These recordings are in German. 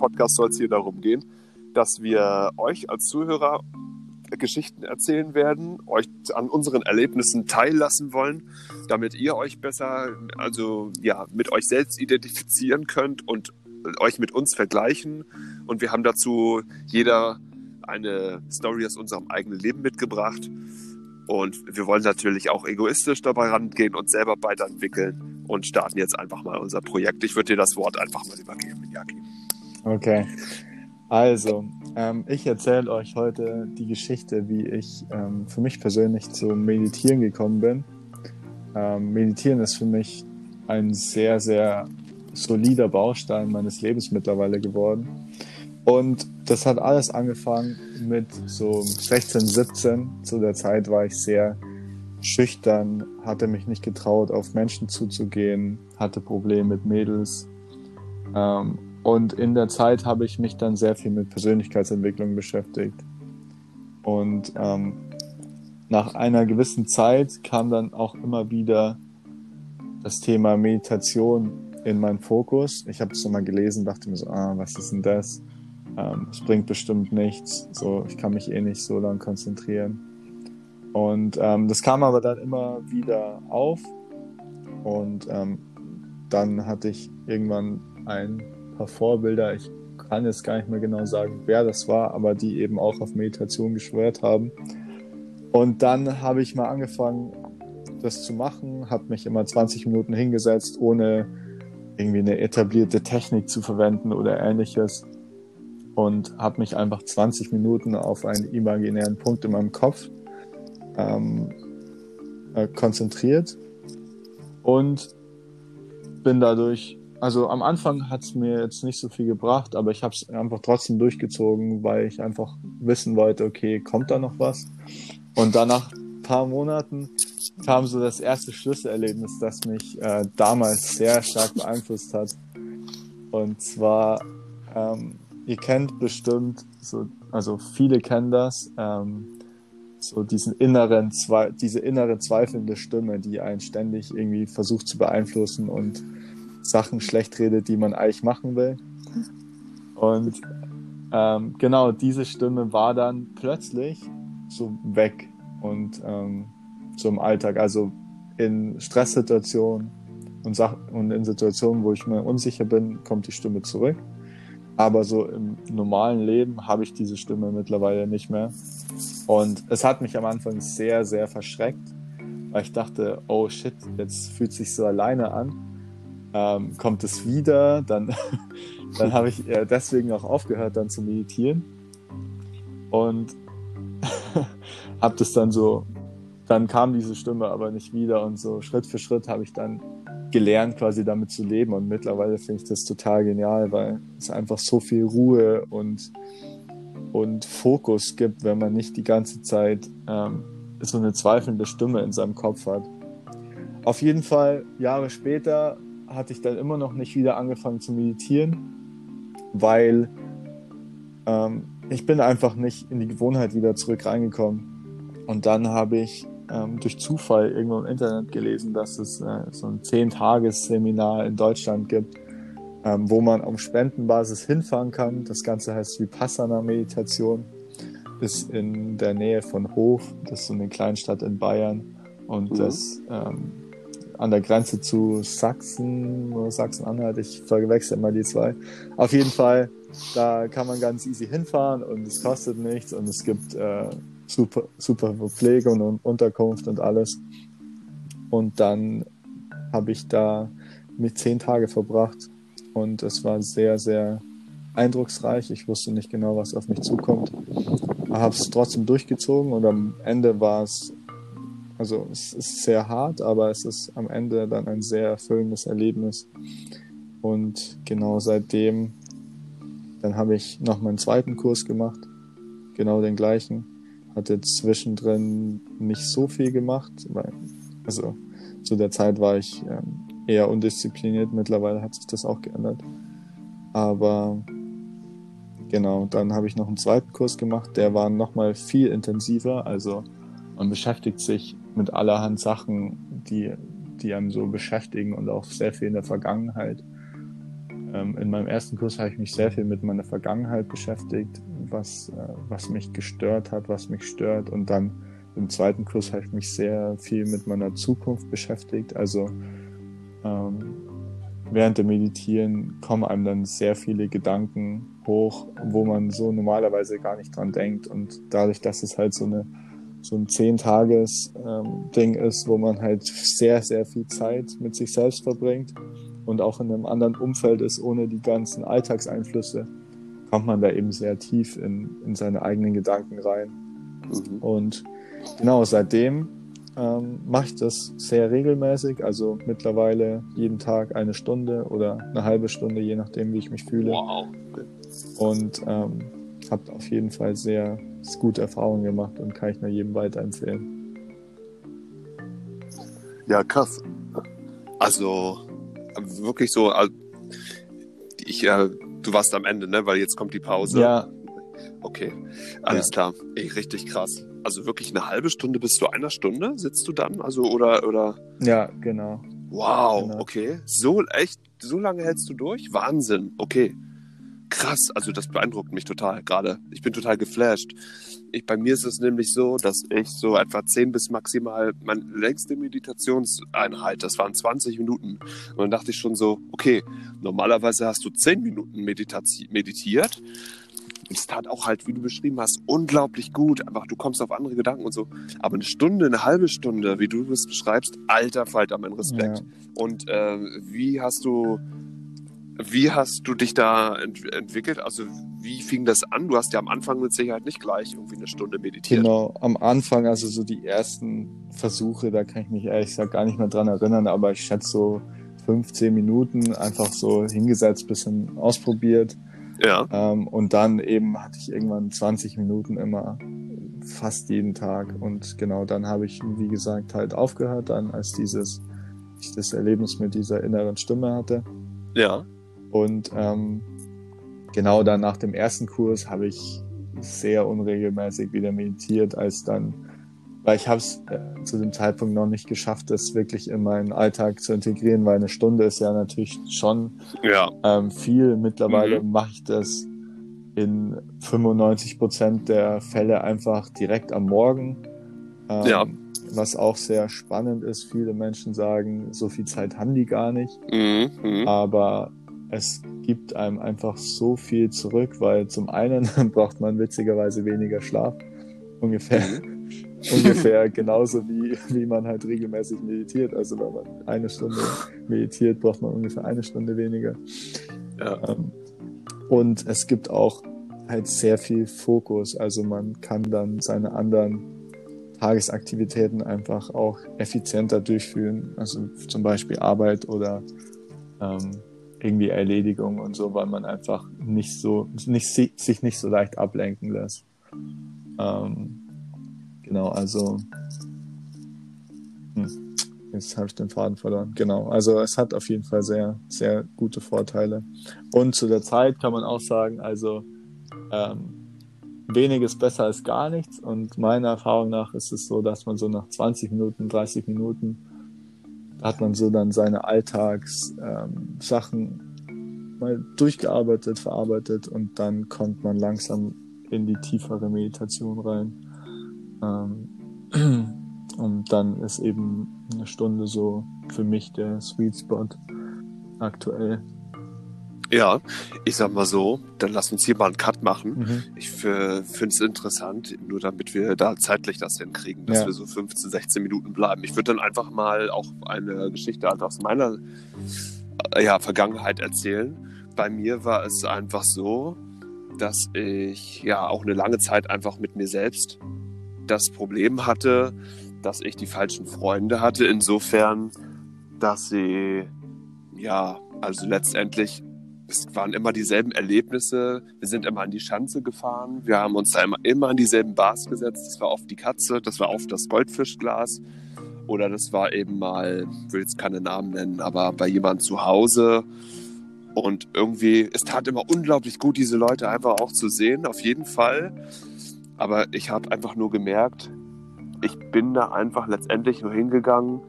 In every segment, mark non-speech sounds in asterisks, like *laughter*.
Podcast soll es hier darum gehen, dass wir euch als Zuhörer Geschichten erzählen werden, euch an unseren Erlebnissen teillassen wollen, damit ihr euch besser, also ja, mit euch selbst identifizieren könnt und euch mit uns vergleichen. Und wir haben dazu jeder eine Story aus unserem eigenen Leben mitgebracht. Und wir wollen natürlich auch egoistisch dabei rangehen und selber weiterentwickeln und starten jetzt einfach mal unser Projekt. Ich würde dir das Wort einfach mal übergeben, Jaki. Okay. Also, ähm, ich erzähle euch heute die Geschichte, wie ich ähm, für mich persönlich zum Meditieren gekommen bin. Ähm, Meditieren ist für mich ein sehr, sehr solider Baustein meines Lebens mittlerweile geworden. Und das hat alles angefangen mit so 16, 17. Zu der Zeit war ich sehr schüchtern, hatte mich nicht getraut, auf Menschen zuzugehen, hatte Probleme mit Mädels. Ähm, und in der Zeit habe ich mich dann sehr viel mit Persönlichkeitsentwicklung beschäftigt. Und ähm, nach einer gewissen Zeit kam dann auch immer wieder das Thema Meditation in meinen Fokus. Ich habe es nochmal gelesen, dachte mir so, ah, was ist denn das? Ähm, es bringt bestimmt nichts. So, ich kann mich eh nicht so lange konzentrieren. Und ähm, das kam aber dann immer wieder auf. Und ähm, dann hatte ich irgendwann ein paar Vorbilder. Ich kann jetzt gar nicht mehr genau sagen, wer das war, aber die eben auch auf Meditation geschwört haben. Und dann habe ich mal angefangen, das zu machen, habe mich immer 20 Minuten hingesetzt, ohne irgendwie eine etablierte Technik zu verwenden oder ähnliches und habe mich einfach 20 Minuten auf einen imaginären Punkt in meinem Kopf ähm, äh, konzentriert und bin dadurch, also am Anfang hat es mir jetzt nicht so viel gebracht, aber ich habe es einfach trotzdem durchgezogen, weil ich einfach wissen wollte, okay, kommt da noch was? Und dann nach ein paar Monaten kam so das erste Schlüsselerlebnis, das mich äh, damals sehr stark beeinflusst hat. Und zwar ähm, ihr kennt bestimmt, so, also viele kennen das, ähm, so diesen inneren, diese innere zweifelnde Stimme, die einen ständig irgendwie versucht zu beeinflussen und Sachen schlecht redet, die man eigentlich machen will. Und ähm, genau diese Stimme war dann plötzlich so weg und ähm, so im Alltag, also in Stresssituationen und, und in Situationen, wo ich mir unsicher bin, kommt die Stimme zurück. Aber so im normalen Leben habe ich diese Stimme mittlerweile nicht mehr. Und es hat mich am Anfang sehr, sehr verschreckt, weil ich dachte, oh shit, jetzt fühlt sich so alleine an. Ähm, kommt es wieder, dann, *laughs* dann habe ich äh, deswegen auch aufgehört, dann zu meditieren. Und *laughs* habe das dann so, dann kam diese Stimme aber nicht wieder und so Schritt für Schritt habe ich dann gelernt, quasi damit zu leben. Und mittlerweile finde ich das total genial, weil es einfach so viel Ruhe und, und Fokus gibt, wenn man nicht die ganze Zeit ähm, so eine zweifelnde Stimme in seinem Kopf hat. Auf jeden Fall, Jahre später hatte ich dann immer noch nicht wieder angefangen zu meditieren, weil ähm, ich bin einfach nicht in die Gewohnheit wieder zurück reingekommen. Und dann habe ich ähm, durch Zufall irgendwo im Internet gelesen, dass es äh, so ein Zehn-Tages-Seminar in Deutschland gibt, ähm, wo man auf Spendenbasis hinfahren kann. Das Ganze heißt Vipassana-Meditation. Ist in der Nähe von Hof, das ist so eine Kleinstadt in Bayern. Und mhm. das ähm, an der Grenze zu Sachsen oder Sachsen-Anhalt. Ich verwechsel immer die zwei. Auf jeden Fall, da kann man ganz easy hinfahren und es kostet nichts und es gibt äh, super, super Verpflegung und Unterkunft und alles. Und dann habe ich da mit zehn Tage verbracht und es war sehr, sehr eindrucksreich. Ich wusste nicht genau, was auf mich zukommt. Habe es trotzdem durchgezogen und am Ende war es, also es ist sehr hart, aber es ist am Ende dann ein sehr erfüllendes Erlebnis. Und genau seitdem, dann habe ich noch meinen zweiten Kurs gemacht, genau den gleichen hatte zwischendrin nicht so viel gemacht, weil, also zu der Zeit war ich ähm, eher undiszipliniert. Mittlerweile hat sich das auch geändert. Aber genau, dann habe ich noch einen zweiten Kurs gemacht, der war nochmal viel intensiver. Also man beschäftigt sich mit allerhand Sachen, die, die einem so beschäftigen und auch sehr viel in der Vergangenheit. ähm, in meinem ersten Kurs habe ich mich sehr viel mit meiner Vergangenheit beschäftigt, was, äh, was mich gestört hat, was mich stört. Und dann im zweiten Kurs habe ich mich sehr viel mit meiner Zukunft beschäftigt. Also ähm, während dem Meditieren kommen einem dann sehr viele Gedanken hoch, wo man so normalerweise gar nicht dran denkt. Und dadurch, dass es halt so eine so ein Zehn-Tages-Ding ähm, ist, wo man halt sehr, sehr viel Zeit mit sich selbst verbringt und auch in einem anderen Umfeld ist, ohne die ganzen Alltagseinflüsse, kommt man da eben sehr tief in, in seine eigenen Gedanken rein. Mhm. Und genau seitdem ähm, mache ich das sehr regelmäßig, also mittlerweile jeden Tag eine Stunde oder eine halbe Stunde, je nachdem, wie ich mich fühle. Wow. Und ähm, habe auf jeden Fall sehr gute Erfahrungen gemacht und kann ich nur jedem weiterempfehlen. Ja, krass. Also wirklich so, ich, äh, du warst am Ende, ne? Weil jetzt kommt die Pause. Ja. Okay, alles ja. klar. Ey, richtig krass. Also wirklich eine halbe Stunde bis zu einer Stunde sitzt du dann? Also oder oder? Ja, genau. Wow, genau. okay. So echt, so lange hältst du durch? Wahnsinn. Okay krass. Also das beeindruckt mich total gerade. Ich bin total geflasht. Ich, bei mir ist es nämlich so, dass ich so etwa 10 bis maximal meine längste Meditationseinheit, das waren 20 Minuten. Und dann dachte ich schon so, okay, normalerweise hast du 10 Minuten meditiert. Es tat auch halt, wie du beschrieben hast, unglaublich gut. Einfach, du kommst auf andere Gedanken und so. Aber eine Stunde, eine halbe Stunde, wie du es beschreibst, alter Falter, mein Respekt. Ja. Und äh, wie hast du wie hast du dich da ent entwickelt? Also wie fing das an? Du hast ja am Anfang mit Sicherheit nicht gleich irgendwie eine Stunde meditiert. Genau, am Anfang, also so die ersten Versuche, da kann ich mich ehrlich gesagt gar nicht mehr dran erinnern, aber ich schätze so 15 Minuten einfach so hingesetzt, bisschen ausprobiert. Ja. Ähm, und dann eben hatte ich irgendwann 20 Minuten immer fast jeden Tag. Und genau dann habe ich, wie gesagt, halt aufgehört, dann als dieses, ich das Erlebnis mit dieser inneren Stimme hatte. Ja. Und ähm, genau dann nach dem ersten Kurs habe ich sehr unregelmäßig wieder meditiert, als dann, weil ich habe es äh, zu dem Zeitpunkt noch nicht geschafft, das wirklich in meinen Alltag zu integrieren, weil eine Stunde ist ja natürlich schon ja. ähm, viel. Mittlerweile mhm. mache ich das in 95 Prozent der Fälle einfach direkt am Morgen. Ähm, ja. Was auch sehr spannend ist. Viele Menschen sagen, so viel Zeit haben die gar nicht. Mhm. mhm. Aber es gibt einem einfach so viel zurück, weil zum einen *laughs* braucht man witzigerweise weniger Schlaf. Ungefähr, mhm. *laughs* ungefähr genauso wie, wie man halt regelmäßig meditiert. Also wenn man eine Stunde meditiert, braucht man ungefähr eine Stunde weniger. Ja. Ähm, und es gibt auch halt sehr viel Fokus. Also man kann dann seine anderen Tagesaktivitäten einfach auch effizienter durchführen. Also zum Beispiel Arbeit oder ähm, irgendwie Erledigung und so, weil man einfach nicht so, nicht, sich nicht so leicht ablenken lässt. Ähm, genau, also hm, jetzt habe ich den Faden verloren. Genau, also es hat auf jeden Fall sehr, sehr gute Vorteile. Und zu der Zeit kann man auch sagen, also ähm, wenig ist besser als gar nichts. Und meiner Erfahrung nach ist es so, dass man so nach 20 Minuten, 30 Minuten hat man so dann seine Alltagssachen ähm, mal durchgearbeitet, verarbeitet und dann kommt man langsam in die tiefere Meditation rein. Ähm, *clears throat* und dann ist eben eine Stunde so für mich der Sweet Spot aktuell. Ja, ich sag mal so, dann lass uns hier mal einen Cut machen. Mhm. Ich finde es interessant, nur damit wir da zeitlich das hinkriegen, dass ja. wir so 15, 16 Minuten bleiben. Ich würde dann einfach mal auch eine Geschichte halt aus meiner äh, ja, Vergangenheit erzählen. Bei mir war es einfach so, dass ich ja auch eine lange Zeit einfach mit mir selbst das Problem hatte, dass ich die falschen Freunde hatte, insofern, dass sie ja, also letztendlich es waren immer dieselben Erlebnisse. Wir sind immer an die Schanze gefahren. Wir haben uns da immer, immer an dieselben Bars gesetzt. Das war oft die Katze, das war oft das Goldfischglas. Oder das war eben mal, ich will jetzt keine Namen nennen, aber bei jemandem zu Hause. Und irgendwie, es tat immer unglaublich gut, diese Leute einfach auch zu sehen, auf jeden Fall. Aber ich habe einfach nur gemerkt, ich bin da einfach letztendlich nur hingegangen,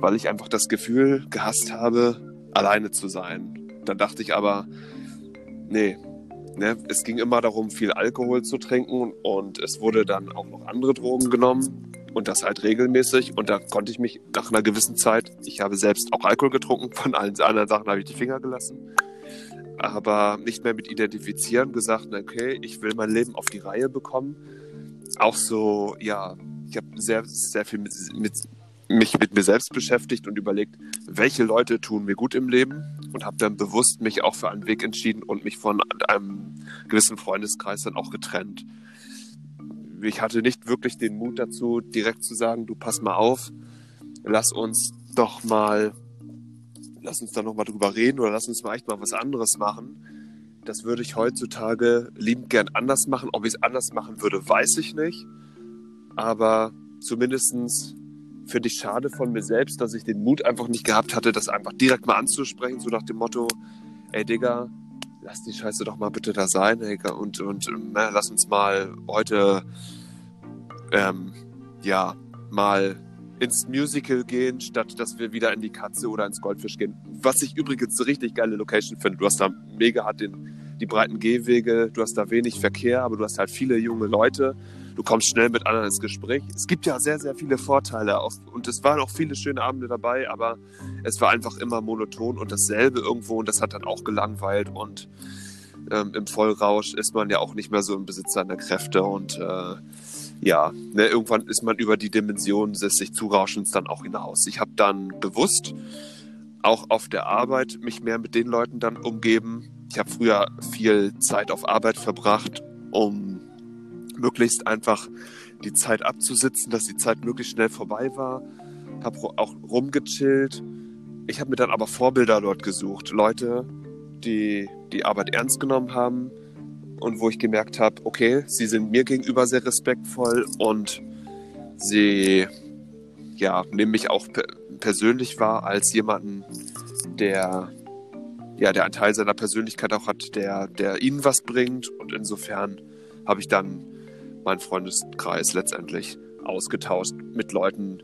weil ich einfach das Gefühl gehasst habe, alleine zu sein dann dachte ich aber, nee, ne, es ging immer darum, viel Alkohol zu trinken und es wurde dann auch noch andere Drogen genommen und das halt regelmäßig und da konnte ich mich nach einer gewissen Zeit, ich habe selbst auch Alkohol getrunken, von allen anderen Sachen habe ich die Finger gelassen, aber nicht mehr mit identifizieren, gesagt, okay, ich will mein Leben auf die Reihe bekommen. Auch so, ja, ich habe sehr, sehr viel mit, mit, mich mit mir selbst beschäftigt und überlegt, welche Leute tun mir gut im Leben und habe dann bewusst mich auch für einen Weg entschieden und mich von einem gewissen Freundeskreis dann auch getrennt. Ich hatte nicht wirklich den Mut dazu, direkt zu sagen, du pass mal auf, lass uns doch mal, lass uns da noch mal drüber reden oder lass uns mal echt mal was anderes machen. Das würde ich heutzutage liebend gern anders machen. Ob ich es anders machen würde, weiß ich nicht. Aber zumindestens finde ich schade von mir selbst, dass ich den Mut einfach nicht gehabt hatte, das einfach direkt mal anzusprechen, so nach dem Motto, ey Digga, lass die Scheiße doch mal bitte da sein, ey, und, und na, lass uns mal heute, ähm, ja, mal ins Musical gehen, statt dass wir wieder in die Katze oder ins Goldfisch gehen. Was ich übrigens eine richtig geile Location finde. Du hast da mega hat den, die breiten Gehwege, du hast da wenig Verkehr, aber du hast halt viele junge Leute du kommst schnell mit anderen ins Gespräch. Es gibt ja sehr, sehr viele Vorteile und es waren auch viele schöne Abende dabei, aber es war einfach immer monoton und dasselbe irgendwo und das hat dann auch gelangweilt und ähm, im Vollrausch ist man ja auch nicht mehr so im Besitz seiner Kräfte und äh, ja, ne, irgendwann ist man über die Dimension des sich Zurauschens dann auch hinaus. Ich habe dann bewusst auch auf der Arbeit mich mehr mit den Leuten dann umgeben. Ich habe früher viel Zeit auf Arbeit verbracht, um möglichst einfach die Zeit abzusitzen, dass die Zeit möglichst schnell vorbei war. Habe auch rumgechillt. Ich habe mir dann aber Vorbilder dort gesucht. Leute, die die Arbeit ernst genommen haben und wo ich gemerkt habe, okay, sie sind mir gegenüber sehr respektvoll und sie ja, nehmen mich auch per persönlich wahr als jemanden, der ja, der einen Teil seiner Persönlichkeit auch hat, der, der ihnen was bringt. Und insofern habe ich dann meinen Freundeskreis letztendlich ausgetauscht mit Leuten,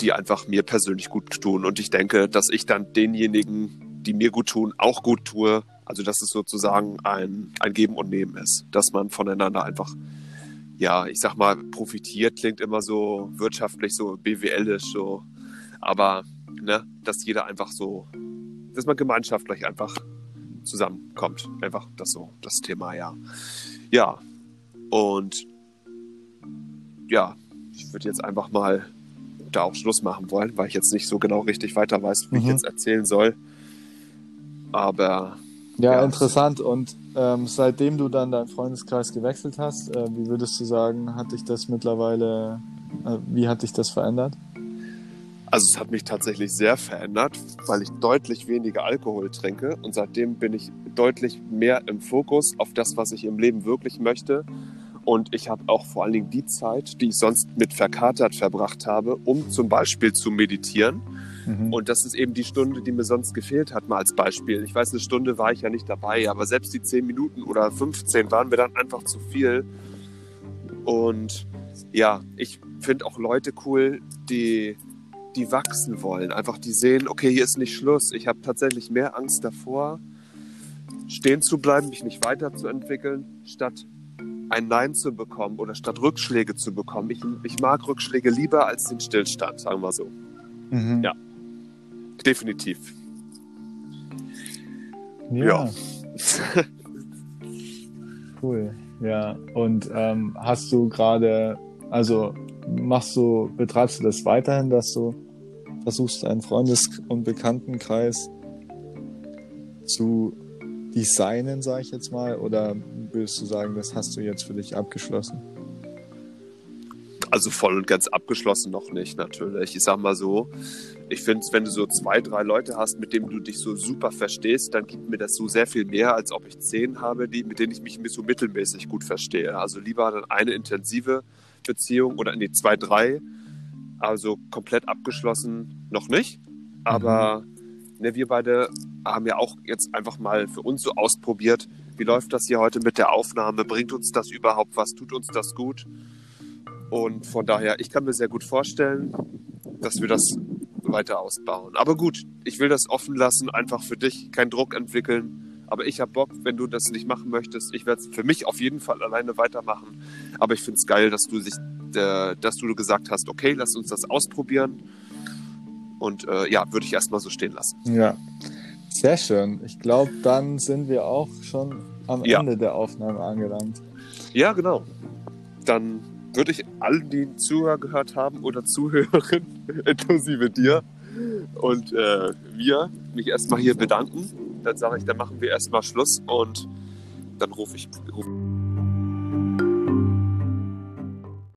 die einfach mir persönlich gut tun. Und ich denke, dass ich dann denjenigen, die mir gut tun, auch gut tue. Also dass es sozusagen ein, ein Geben und Nehmen ist, dass man voneinander einfach, ja, ich sag mal, profitiert, klingt immer so wirtschaftlich, so BWLisch, so. Aber, ne, dass jeder einfach so, dass man gemeinschaftlich einfach zusammenkommt. Einfach das so, das Thema, ja. Ja. Und ja, ich würde jetzt einfach mal da auch Schluss machen wollen, weil ich jetzt nicht so genau richtig weiter weiß, wie mhm. ich jetzt erzählen soll. Aber. Ja, ja. interessant. Und ähm, seitdem du dann deinen Freundeskreis gewechselt hast, äh, wie würdest du sagen, hat dich das mittlerweile, äh, wie hat dich das verändert? Also es hat mich tatsächlich sehr verändert, weil ich deutlich weniger Alkohol trinke und seitdem bin ich deutlich mehr im Fokus auf das, was ich im Leben wirklich möchte und ich habe auch vor allen Dingen die Zeit, die ich sonst mit verkatert verbracht habe, um zum Beispiel zu meditieren. Mhm. Und das ist eben die Stunde, die mir sonst gefehlt hat, mal als Beispiel. Ich weiß, eine Stunde war ich ja nicht dabei, aber selbst die 10 Minuten oder 15 waren mir dann einfach zu viel. Und ja, ich finde auch Leute cool, die, die wachsen wollen. Einfach die sehen, okay, hier ist nicht Schluss. Ich habe tatsächlich mehr Angst davor, stehen zu bleiben, mich nicht weiterzuentwickeln, statt ein Nein zu bekommen oder statt Rückschläge zu bekommen. Ich, ich mag Rückschläge lieber als den Stillstand, sagen wir so. Mhm. Ja, definitiv. Ja. ja. *laughs* cool. Ja, und ähm, hast du gerade, also machst du, betreibst du das weiterhin, dass du versuchst, einen Freundes- und Bekanntenkreis zu designen, sage ich jetzt mal, oder würdest du sagen, das hast du jetzt für dich abgeschlossen? Also voll und ganz abgeschlossen noch nicht, natürlich. Ich sag mal so, ich finde, wenn du so zwei, drei Leute hast, mit denen du dich so super verstehst, dann gibt mir das so sehr viel mehr, als ob ich zehn habe, die, mit denen ich mich so mittelmäßig gut verstehe. Also lieber dann eine intensive Beziehung oder die zwei, drei. Also komplett abgeschlossen noch nicht. Aber mhm. ne, wir beide haben ja auch jetzt einfach mal für uns so ausprobiert, wie läuft das hier heute mit der Aufnahme? Bringt uns das überhaupt was? Tut uns das gut? Und von daher, ich kann mir sehr gut vorstellen, dass wir das weiter ausbauen. Aber gut, ich will das offen lassen, einfach für dich, keinen Druck entwickeln. Aber ich habe Bock, wenn du das nicht machen möchtest. Ich werde es für mich auf jeden Fall alleine weitermachen. Aber ich finde es geil, dass du sich, äh, dass du gesagt hast, okay, lass uns das ausprobieren. Und äh, ja, würde ich erstmal so stehen lassen. Ja, sehr schön. Ich glaube, dann sind wir auch schon am Ja. Ende der Aufnahme angelangt. Ja, genau. Dann würde ich allen, die Zuhörer gehört haben oder zuhören, *laughs* inklusive dir und äh, wir, mich erstmal hier bedanken. Dann sage ich, dann machen wir erstmal Schluss und dann rufe ich. Ruf